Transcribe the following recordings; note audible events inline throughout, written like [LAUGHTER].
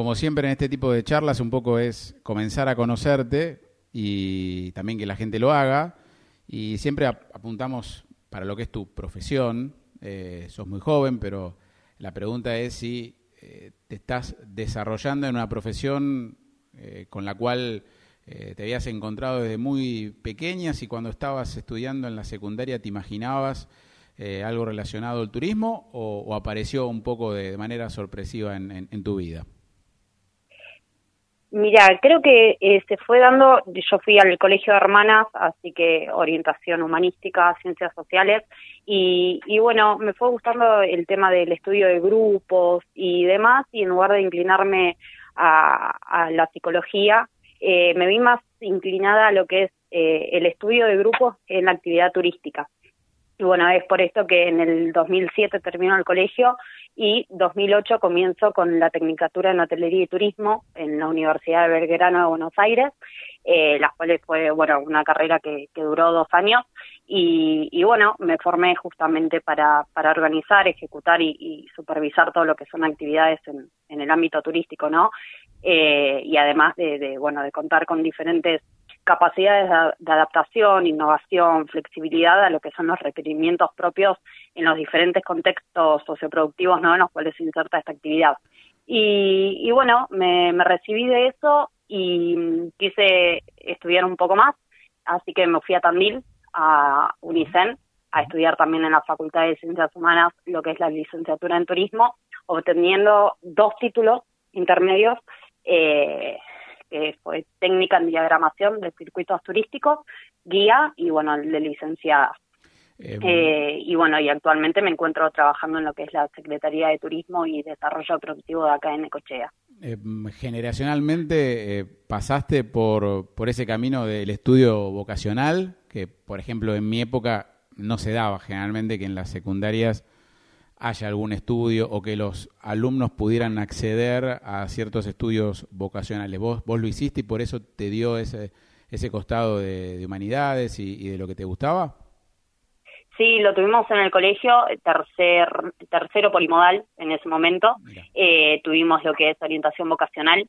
como siempre en este tipo de charlas, un poco es comenzar a conocerte y también que la gente lo haga. Y siempre apuntamos para lo que es tu profesión. Eh, sos muy joven, pero la pregunta es si eh, te estás desarrollando en una profesión eh, con la cual eh, te habías encontrado desde muy pequeñas y cuando estabas estudiando en la secundaria te imaginabas algo relacionado al turismo o, apareció un poco de, manera sorpresiva en, tu vida? Mira, creo que se fue dando, yo fui al colegio de hermanas, así que orientación humanística, ciencias sociales, y, bueno, me fue gustando el tema del estudio de grupos y demás, y en lugar de inclinarme a, la psicología, eh, me vi más inclinada a lo que es eh, el estudio de grupos en la actividad turística. Y bueno, es por esto que en el 2007 termino el colegio y 2008 comienzo con la Tecnicatura en Hotelería y Turismo en la Universidad de Belgrano de Buenos Aires, eh, la cual fue, bueno, una carrera que, duró dos años y, bueno, me formé justamente para, para organizar, ejecutar y, supervisar todo lo que son actividades en, en el ámbito turístico, ¿no? Eh, y además de, de, bueno, de contar con diferentes capacidades de, adaptación, innovación, flexibilidad a lo que son los requerimientos propios en los diferentes contextos socioproductivos ¿no? en los cuales se inserta esta actividad. Y, bueno, me, recibí de eso y quise estudiar un poco más, así que me fui a Tandil, a UNICEN, a estudiar también en la Facultad de Ciencias Humanas lo que es la licenciatura en turismo, obteniendo dos títulos intermedios eh, que fue técnica en diagramación de circuitos turísticos, guía y bueno, el de licenciada. Eh, eh, y bueno, y actualmente me encuentro trabajando en lo que es la Secretaría de Turismo y Desarrollo Productivo de acá en Necochea. Eh, generacionalmente pasaste por, por ese camino del estudio vocacional, que por ejemplo en mi época no se daba generalmente que en las secundarias haya algún estudio o que los alumnos pudieran acceder a ciertos estudios vocacionales. Vos, vos lo hiciste y por eso te dio ese, ese costado de, humanidades y, de lo que te gustaba. Sí, lo tuvimos en el colegio, tercer, tercero polimodal en ese momento. Eh, tuvimos lo que es orientación vocacional.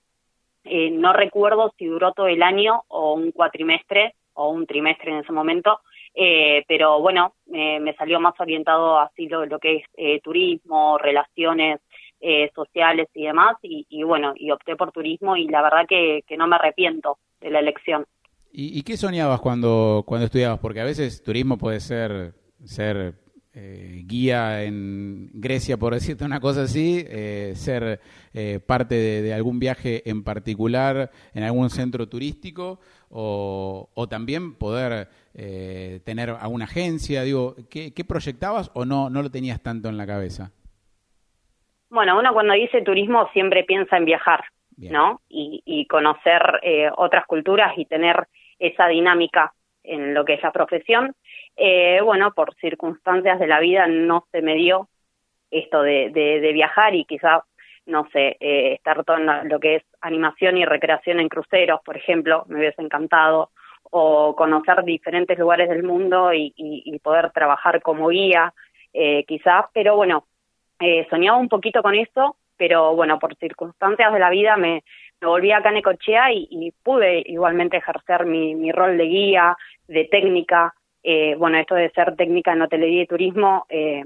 Eh, no recuerdo si duró todo el año o un cuatrimestre o un trimestre en ese momento, eh, pero bueno, me salió más orientado así lo, que es eh, turismo, relaciones eh, sociales y demás, y, bueno, y opté por turismo y la verdad que, no me arrepiento de la elección. ¿Y, qué soñabas cuando, cuando estudiabas? Porque a veces turismo puede ser, ser guía en Grecia, por decirte una cosa así, ser parte de, de, algún viaje en particular en algún centro turístico, o, o también poder eh, tener a una agencia? Digo, ¿qué, proyectabas o no, no lo tenías tanto en la cabeza? Bueno, uno cuando dice turismo siempre piensa en viajar, ¿no? Y, conocer eh, otras culturas y tener esa dinámica en lo que es la profesión. Eh, bueno, por circunstancias de la vida no se me dio esto de, de, viajar y quizás, no sé, estar todo en lo que es animación y recreación en cruceros, por ejemplo, me hubiese encantado, o conocer diferentes lugares del mundo y, poder trabajar como guía, eh, quizás, pero bueno, eh, soñaba un poquito con eso, pero bueno, por circunstancias de la vida me, me volví acá a Necochea y, pude igualmente ejercer mi, rol de guía, de técnica, eh, bueno, esto de ser técnica en hotelería y turismo, eh,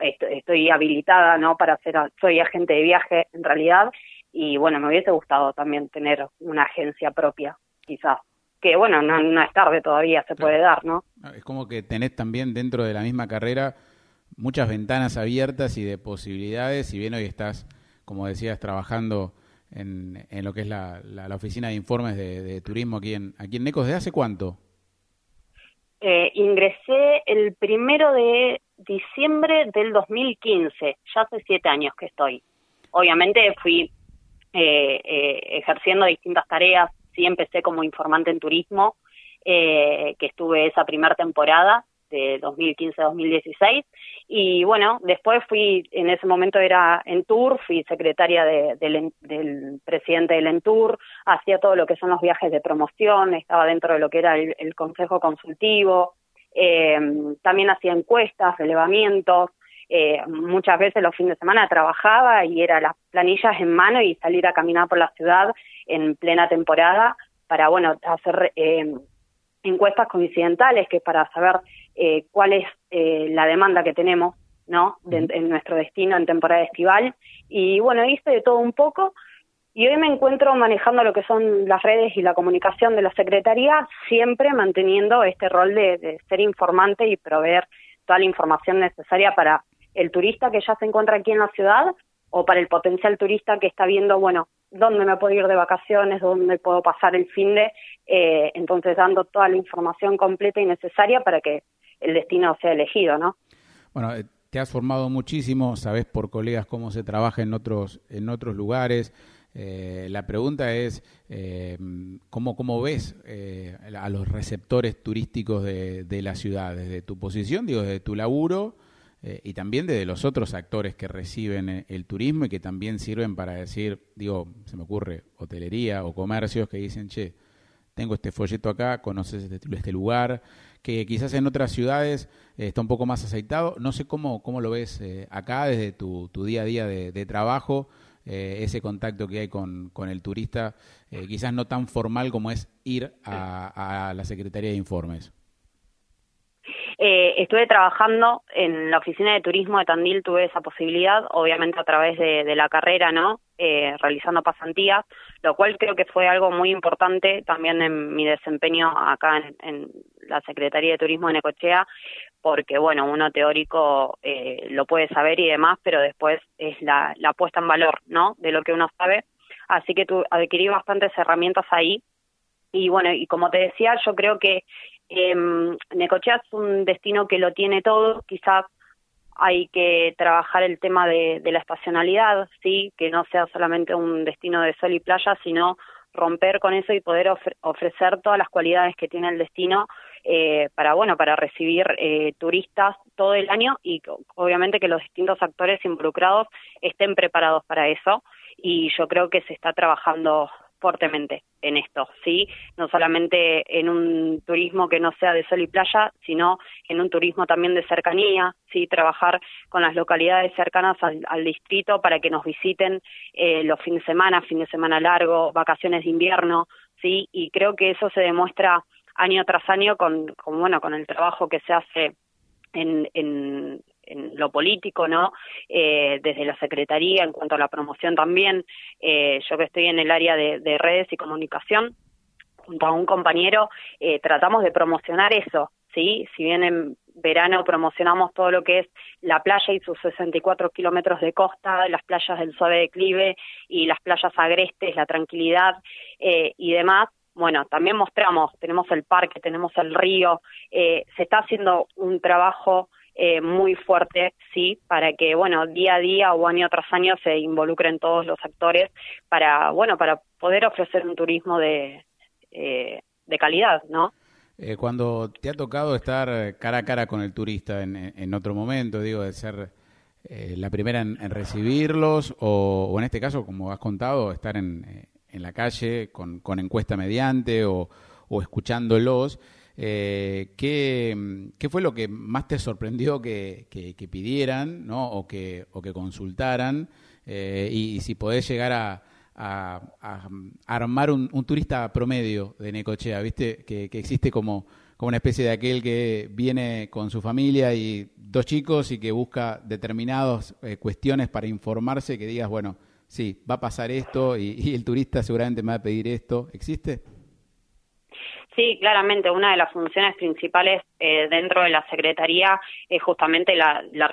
estoy, habilitada, ¿no? Para ser, soy agente de viaje en realidad, y bueno, me hubiese gustado también tener una agencia propia, quizás que bueno, no, es tarde todavía, se puede dar, ¿no? Es como que tenés también dentro de la misma carrera muchas ventanas abiertas y de posibilidades, si bien hoy estás, como decías, trabajando en, en lo que es la, la, oficina de informes de, turismo aquí en, aquí en Necos, ¿de hace cuánto? Eh, ingresé el primero de diciembre del 2015, ya hace siete años que estoy. Obviamente fui eh, eh, ejerciendo distintas tareas sí empecé como informante en turismo, eh, que estuve esa primera temporada de 2015-2016 y bueno, después fui, en ese momento era en Tour, fui secretaria del presidente del Entour, hacía todo lo que son los viajes de promoción, estaba dentro de lo que era el, consejo consultivo, eh, también hacía encuestas, relevamientos, eh, muchas veces los fines de semana trabajaba y era las planillas en mano y salir a caminar por la ciudad en plena temporada para, bueno, hacer eh, encuestas coincidentales, que es para saber eh, cuál es eh, la demanda que tenemos, ¿no? en nuestro destino en temporada estival. Y bueno, hice de todo un poco y hoy me encuentro manejando lo que son las redes y la comunicación de la Secretaría, siempre manteniendo este rol de, ser informante y proveer toda la información necesaria para el turista que ya se encuentra aquí en la ciudad o para el potencial turista que está viendo, bueno, dónde me puedo ir de vacaciones, dónde puedo pasar el fin de, eh, entonces dando toda la información completa y necesaria para que el destino sea elegido, ¿no? Bueno, eh, te has formado muchísimo, sabes por colegas cómo se trabaja en otros en otros lugares. Eh, la pregunta es, eh, ¿cómo, ¿cómo, ves eh, a los receptores turísticos de, la ciudad? Desde tu posición, digo, desde tu laburo y también desde los otros actores que reciben el turismo y que también sirven para decir, digo, se me ocurre, hotelería o comercios que dicen, che, tengo este folleto acá, conoces este, este lugar, que quizás en otras ciudades está un poco más aceitado. No sé cómo, cómo lo ves acá desde tu, tu, día a día de, de trabajo eh, ese contacto que hay con, con el turista, eh, quizás no tan formal como es ir a, la Secretaría de Informes. Eh, estuve trabajando en la oficina de turismo de Tandil, tuve esa posibilidad, obviamente a través de, la carrera, ¿no? realizando pasantías, lo cual creo que fue algo muy importante también en mi desempeño acá en, en la Secretaría de Turismo de Necochea, porque bueno, uno teórico eh, lo puede saber y demás, pero después es la, la puesta en valor, ¿no? De lo que uno sabe. Así que tu, adquirí bastantes herramientas ahí. Y bueno, y como te decía, yo creo que eh, Necochea es un destino que lo tiene todo, quizás hay que trabajar el tema de, la estacionalidad, sí, que no sea solamente un destino de sol y playa, sino romper con eso y poder ofrecer todas las cualidades que tiene el destino eh, para bueno para recibir eh, turistas todo el año y obviamente que los distintos actores involucrados estén preparados para eso. Y yo creo que se está trabajando fuertemente en esto, ¿sí? No solamente en un turismo que no sea de sol y playa, sino en un turismo también de cercanía, ¿sí? Trabajar con las localidades cercanas al, distrito para que nos visiten eh, los fines de semana, fin de semana largo, vacaciones de invierno, ¿sí? Y creo que eso se demuestra año tras año con, con bueno con el trabajo que se hace en, en, en lo político, ¿no? Eh, desde la Secretaría, en cuanto a la promoción también, eh, yo que estoy en el área de, de, redes y comunicación, junto a un compañero, eh, tratamos de promocionar eso, ¿sí? Si bien en verano promocionamos todo lo que es la playa y sus 64 kilómetros de costa, las playas del suave declive y las playas agrestes, la tranquilidad eh, y demás, bueno, también mostramos, tenemos el parque, tenemos el río, eh, se está haciendo un trabajo eh, muy fuerte, sí, para que, bueno, día a día o año tras año se involucren todos los actores para, bueno, para poder ofrecer un turismo de, eh, de calidad, ¿no? cuando te ha tocado estar cara a cara con el turista en, en otro momento, digo, de ser la primera en, recibirlos o, o, en este caso, como has contado, estar en, en la calle con, con encuesta mediante o, o escuchándolos. Eh, ¿qué, ¿qué, fue lo que más te sorprendió que, pidieran ¿no? o, que, o que consultaran? Eh, y, si podés llegar a, armar un, un, turista promedio de Necochea, ¿viste? Que, existe como, una especie de aquel que viene con su familia y dos chicos y que busca determinadas eh, cuestiones para informarse, que digas, bueno, sí, va a pasar esto y, el turista seguramente me va a pedir esto. ¿Existe? Sí, claramente una de las funciones principales eh, dentro de la Secretaría es justamente la, la,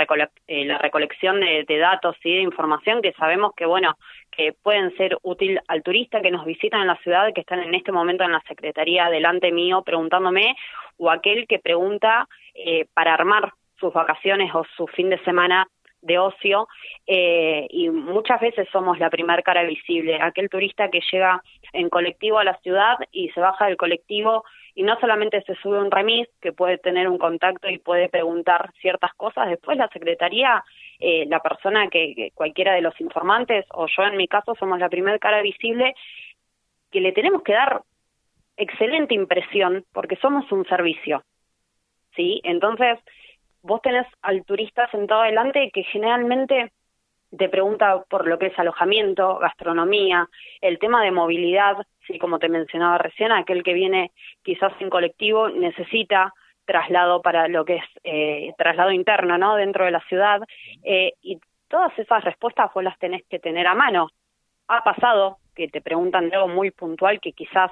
eh, recolección de, datos y de información que sabemos que, bueno, que pueden ser útil al turista que nos visita en la ciudad, que están en este momento en la Secretaría delante mío preguntándome, o aquel que pregunta eh, para armar sus vacaciones o su fin de semana de ocio eh, y muchas veces somos la primer cara visible, aquel turista que llega en colectivo a la ciudad y se baja del colectivo y no solamente se sube un remis que puede tener un contacto y puede preguntar ciertas cosas, después la secretaría, eh, la persona que, cualquiera de los informantes o yo en mi caso somos la primer cara visible que le tenemos que dar excelente impresión porque somos un servicio, ¿sí? Entonces, vos tenés al turista sentado adelante que generalmente te pregunta por lo que es alojamiento, gastronomía, el tema de movilidad, sí, como te mencionaba recién, aquel que viene quizás en colectivo necesita traslado para lo que es eh, traslado interno, ¿no? Dentro de la ciudad eh, y todas esas respuestas vos las tenés que tener a mano. Ha pasado que te preguntan algo muy puntual que quizás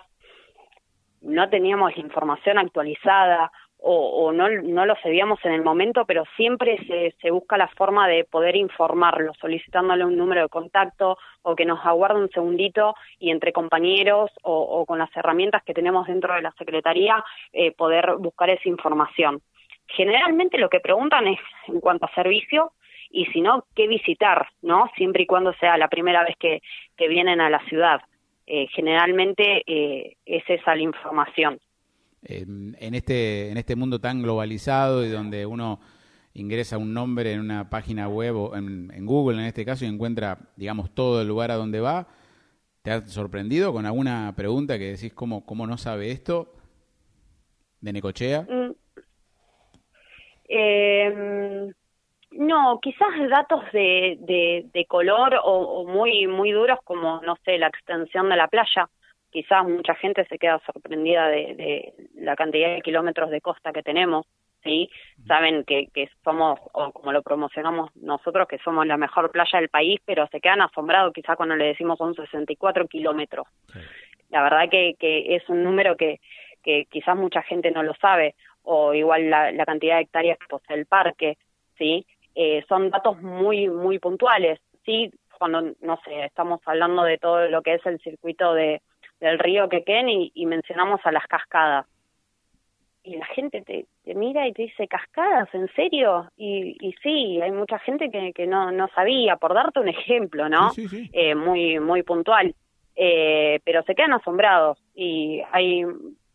no teníamos la información actualizada o, no, no lo sabíamos en el momento, pero siempre se, se busca la forma de poder informarlo, solicitándole un número de contacto o que nos aguarde un segundito y entre compañeros o, con las herramientas que tenemos dentro de la Secretaría eh, poder buscar esa información. Generalmente lo que preguntan es en cuanto a servicio y si no, qué visitar, ¿no? Siempre y cuando sea la primera vez que, que vienen a la ciudad. Eh, generalmente eh, es esa la información en, este, en este mundo tan globalizado y donde uno ingresa un nombre en una página web o en, Google en este caso y encuentra, digamos, todo el lugar a donde va, ¿te has sorprendido con alguna pregunta que decís cómo, cómo no sabe esto de Necochea? Em, no, quizás datos de, de, color o, o, muy muy duros como, no sé, la extensión de la playa quizás mucha gente se queda sorprendida de, la cantidad de kilómetros de costa que tenemos, ¿sí? Saben que, que somos, o como lo promocionamos nosotros, que somos la mejor playa del país, pero se quedan asombrados quizás cuando le decimos son 64 kilómetros. La verdad que, que es un número que, que quizás mucha gente no lo sabe, o igual la, la cantidad de hectáreas que posee el parque, ¿sí? Eh, son datos muy, muy puntuales, ¿sí? Cuando, no sé, estamos hablando de todo lo que es el circuito de, del río Quequén y, y mencionamos a las cascadas. Y la gente te, te, mira y te dice, ¿cascadas? ¿En serio? Y, y sí, hay mucha gente que, que no, no sabía, por darte un ejemplo, ¿no? Eh, muy, muy puntual. Eh, pero se quedan asombrados y hay,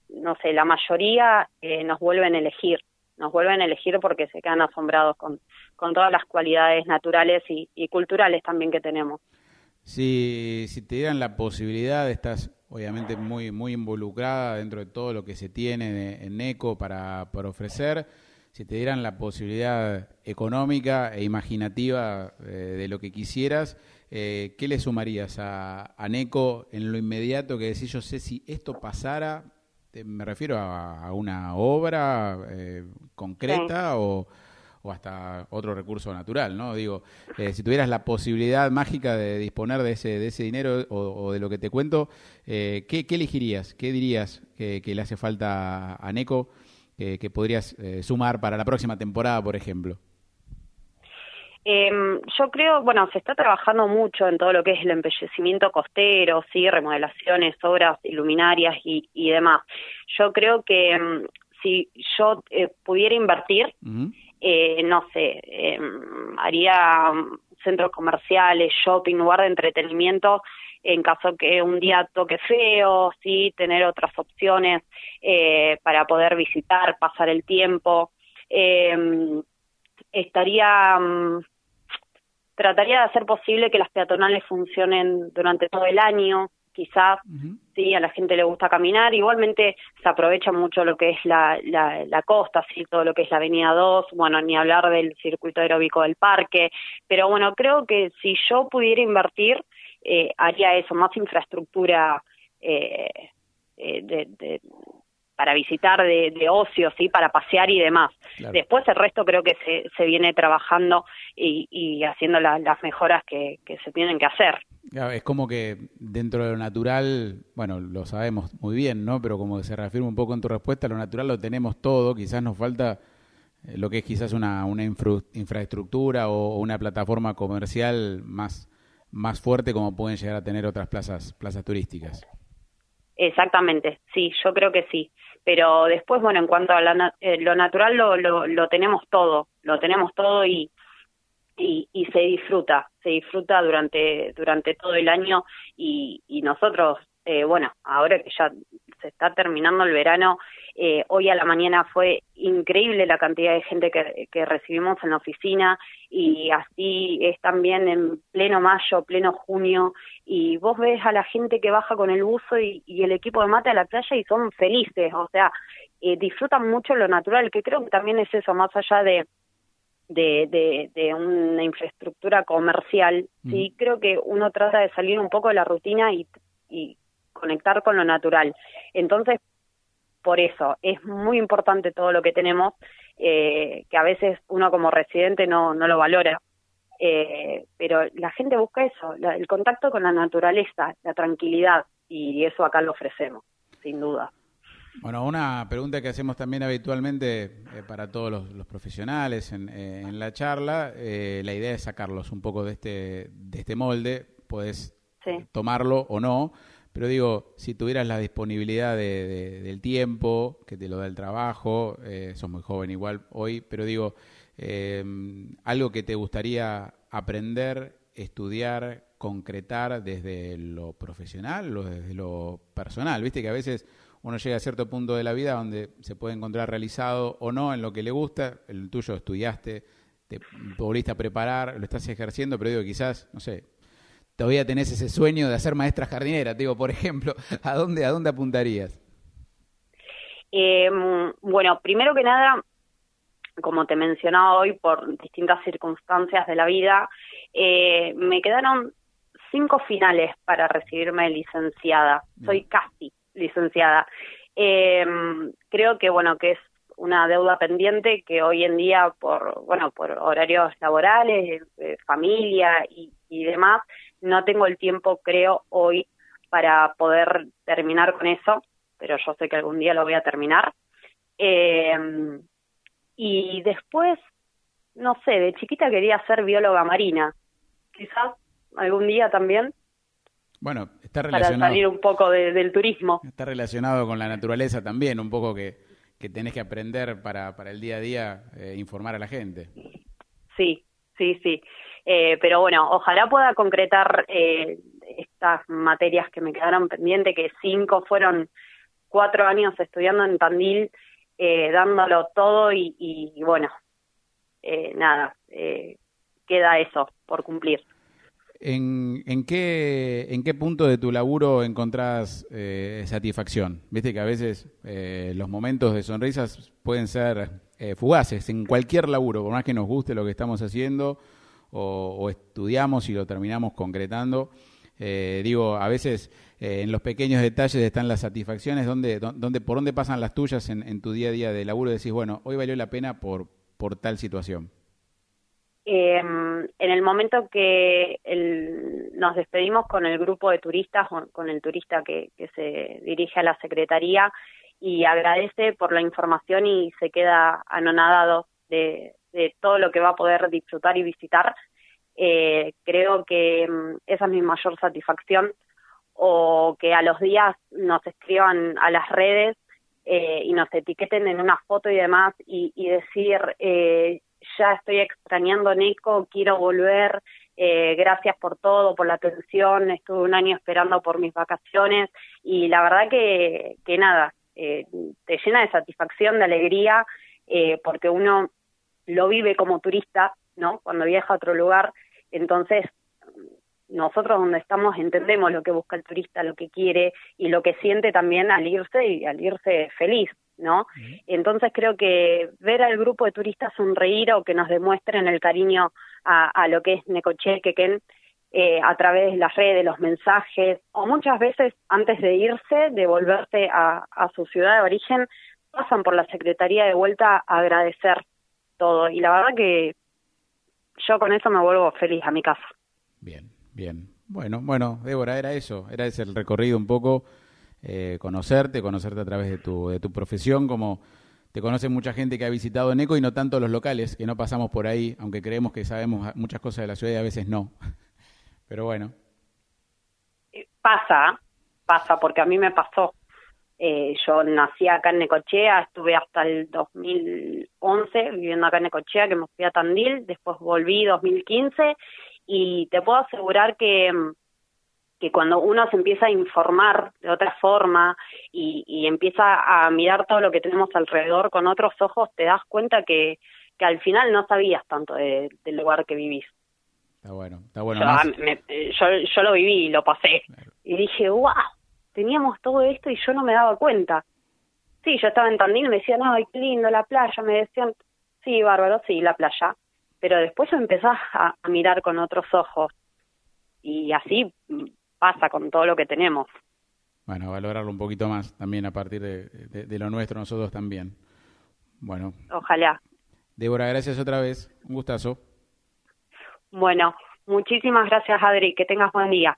no sé, la mayoría eh, nos vuelven a elegir, nos vuelven a elegir porque se quedan asombrados con, con todas las cualidades naturales y, y culturales también que tenemos. Si, si te dieran la posibilidad, estás obviamente muy, muy involucrada dentro de todo lo que se tiene en ECO para, para ofrecer. Si te dieran la posibilidad económica e imaginativa eh, de lo que quisieras, eh, ¿qué le sumarías a, a, NECO en lo inmediato que decís, yo sé si esto pasara, me refiero a, una obra eh, concreta o o hasta otro recurso natural, ¿no? Digo, eh, si tuvieras la posibilidad mágica de disponer de ese, de ese dinero o, de lo que te cuento, eh, ¿qué, elegirías? ¿Qué dirías que, le hace falta a Neco que, podrías eh, sumar para la próxima temporada, por ejemplo? Em, yo creo, bueno, se está trabajando mucho en todo lo que es el embellecimiento costero, sí, remodelaciones, obras iluminarias y, y demás. Yo creo que em, si yo pudiera invertir, eh, no sé, eh, haría centros comerciales, shopping, lugar de entretenimiento en caso que un día toque feo, sí, tener otras opciones eh, para poder visitar, pasar el tiempo. Eh, estaría, mm, trataría de hacer posible que las peatonales funcionen durante todo el año, quizás sí a la gente le gusta caminar igualmente se aprovecha mucho lo que es la, la, costa sí todo lo que es la avenida 2 bueno ni hablar del circuito aeróbico del parque pero bueno creo que si yo pudiera invertir eh, haría eso más infraestructura eh, eh de, de, para visitar de, de, ocio, ¿sí? para pasear y demás. Después el resto creo que se, se viene trabajando y, y haciendo las mejoras que, que se tienen que hacer. Es como que dentro de lo natural, bueno, lo sabemos muy bien, ¿no? Pero como se reafirma un poco en tu respuesta, lo natural lo tenemos todo, quizás nos falta eh, lo que es quizás una, infraestructura o una plataforma comercial más, más fuerte como pueden llegar a tener otras plazas, plazas turísticas. Exactamente, sí, yo creo que sí. Pero después, bueno, en cuanto a eh, lo natural, lo, lo, lo tenemos todo, lo tenemos todo y, y, y se disfruta, se disfruta durante, durante todo el año y, y nosotros, eh, bueno, ahora que ya se está terminando el verano, eh, hoy a la mañana fue increíble la cantidad de gente que, recibimos en la oficina y así es también en pleno mayo, pleno junio y vos ves a la gente que baja con el buzo y, y el equipo de mate a la playa y son felices, o sea, eh, disfrutan mucho lo natural, que creo que también es eso, más allá de de, de, una infraestructura comercial, mm. sí creo que uno trata de salir un poco de la rutina y, y conectar con lo natural. Entonces, por eso es muy importante todo lo que tenemos, eh, que a veces uno como residente no, no lo valora. Eh, pero la gente busca eso, el contacto con la naturaleza, la tranquilidad, y eso acá lo ofrecemos, sin duda. Bueno, una pregunta que hacemos también habitualmente eh, para todos los, profesionales en, eh, la charla, eh, la idea es sacarlos un poco de este, de este molde, puedes tomarlo o no, pero digo, si tuvieras la disponibilidad del tiempo, que te lo da el trabajo, sos muy joven igual hoy, pero digo, algo que te gustaría aprender, estudiar, concretar desde lo profesional o desde lo personal, viste que a veces uno llega a cierto punto de la vida donde se puede encontrar realizado o no en lo que le gusta. El tuyo estudiaste, te volviste a preparar, lo estás ejerciendo, pero digo, quizás, no sé, todavía tenés ese sueño de hacer maestra jardinera, digo, por ejemplo, ¿a dónde, a dónde apuntarías? Em, bueno, primero que nada, como te mencionaba hoy, por distintas circunstancias de la vida, eh, me quedaron cinco finales para recibirme licenciada. Soy casi licenciada. Eh, creo que bueno que es una deuda pendiente que hoy en día por bueno por horarios laborales, eh, familia y, demás no tengo el tiempo creo hoy para poder terminar con eso, pero yo sé que algún día lo voy a terminar. Eh, y después no sé, de chiquita quería ser bióloga marina, quizás algún día también bueno, está relacionado. Para salir un poco del turismo. Está relacionado con la naturaleza también, un poco que, que tenés que aprender para, para el día a día eh, informar a la gente. Sí, sí, sí. Eh, pero bueno, ojalá pueda concretar eh, estas materias que me quedaron pendientes, que cinco fueron cuatro años estudiando en Tandil, dándolo todo y, y bueno, nada, queda eso por cumplir. ¿En, en, qué, ¿En qué punto de tu laburo encontrás eh, satisfacción? Viste que a veces eh, los momentos de sonrisas pueden ser eh, fugaces en cualquier laburo, por más que nos guste lo que estamos haciendo o, estudiamos y lo terminamos concretando. digo, a veces en los pequeños detalles están las satisfacciones, donde, por dónde pasan las tuyas en, en tu día a día de laburo decís, bueno, hoy valió la pena por tal situación. Eh, en el momento que nos despedimos con el grupo de turistas, con el turista que, que se dirige a la Secretaría y agradece por la información y se queda anonadado de, de todo lo que va a poder disfrutar y visitar, eh, creo que mm, esa es mi mayor satisfacción. O que a los días nos escriban a las redes eh, y nos etiqueten en una foto y demás y, y decir eh, ya estoy extrañando Neco, quiero volver, eh, gracias por todo, por la atención, estuve un año esperando por mis vacaciones y la verdad que, que nada, eh, te llena de satisfacción, de alegría, eh, porque uno lo vive como turista, ¿no? Cuando viaja a otro lugar, entonces nosotros donde estamos entendemos lo que busca el turista, lo que quiere y lo que siente también al irse y al irse feliz, ¿no? Entonces creo que ver al grupo de turistas sonreír o que nos demuestren el cariño a, lo que es Necoche, Quequén, eh, a través de las redes, los mensajes, o muchas veces antes de irse, de volverse a, a su ciudad de origen, pasan por la Secretaría de vuelta a agradecer todo. Y la verdad que yo con eso me vuelvo feliz a mi casa. Bien, bien. Bueno, bueno, Débora, era eso, era ese el recorrido un poco eh, conocerte, conocerte a través de tu, de tu profesión, como te conoce mucha gente que ha visitado Neco y no tanto los locales, que no pasamos por ahí, aunque creemos que sabemos muchas cosas de la ciudad y a veces no. [LAUGHS] Pero bueno. Pasa, pasa, porque a mí me pasó. Eh, yo nací acá en Necochea, estuve hasta el 2011 viviendo acá en Necochea, que me fui a Tandil, después volví 2015 y te puedo asegurar que mm, que cuando uno se empieza a informar de otra forma y, empieza a mirar todo lo que tenemos alrededor con otros ojos, te das cuenta que, que al final no sabías tanto del lugar que vivís. Está bueno, está bueno. Yo, yo, lo viví, lo pasé. Y dije, wow, teníamos todo esto y yo no me daba cuenta. Sí, yo estaba en Tandil y me decían, ay, qué lindo la playa. Me decían, sí, bárbaro, sí, la playa. pero después empezás a, mirar con otros ojos y así pasa con todo lo que tenemos. Bueno, valorarlo un poquito más también a partir de, lo nuestro, nosotros también. Bueno. Ojalá. Débora, gracias otra vez. Un gustazo. Bueno, muchísimas gracias, Adri. Que tengas buen día.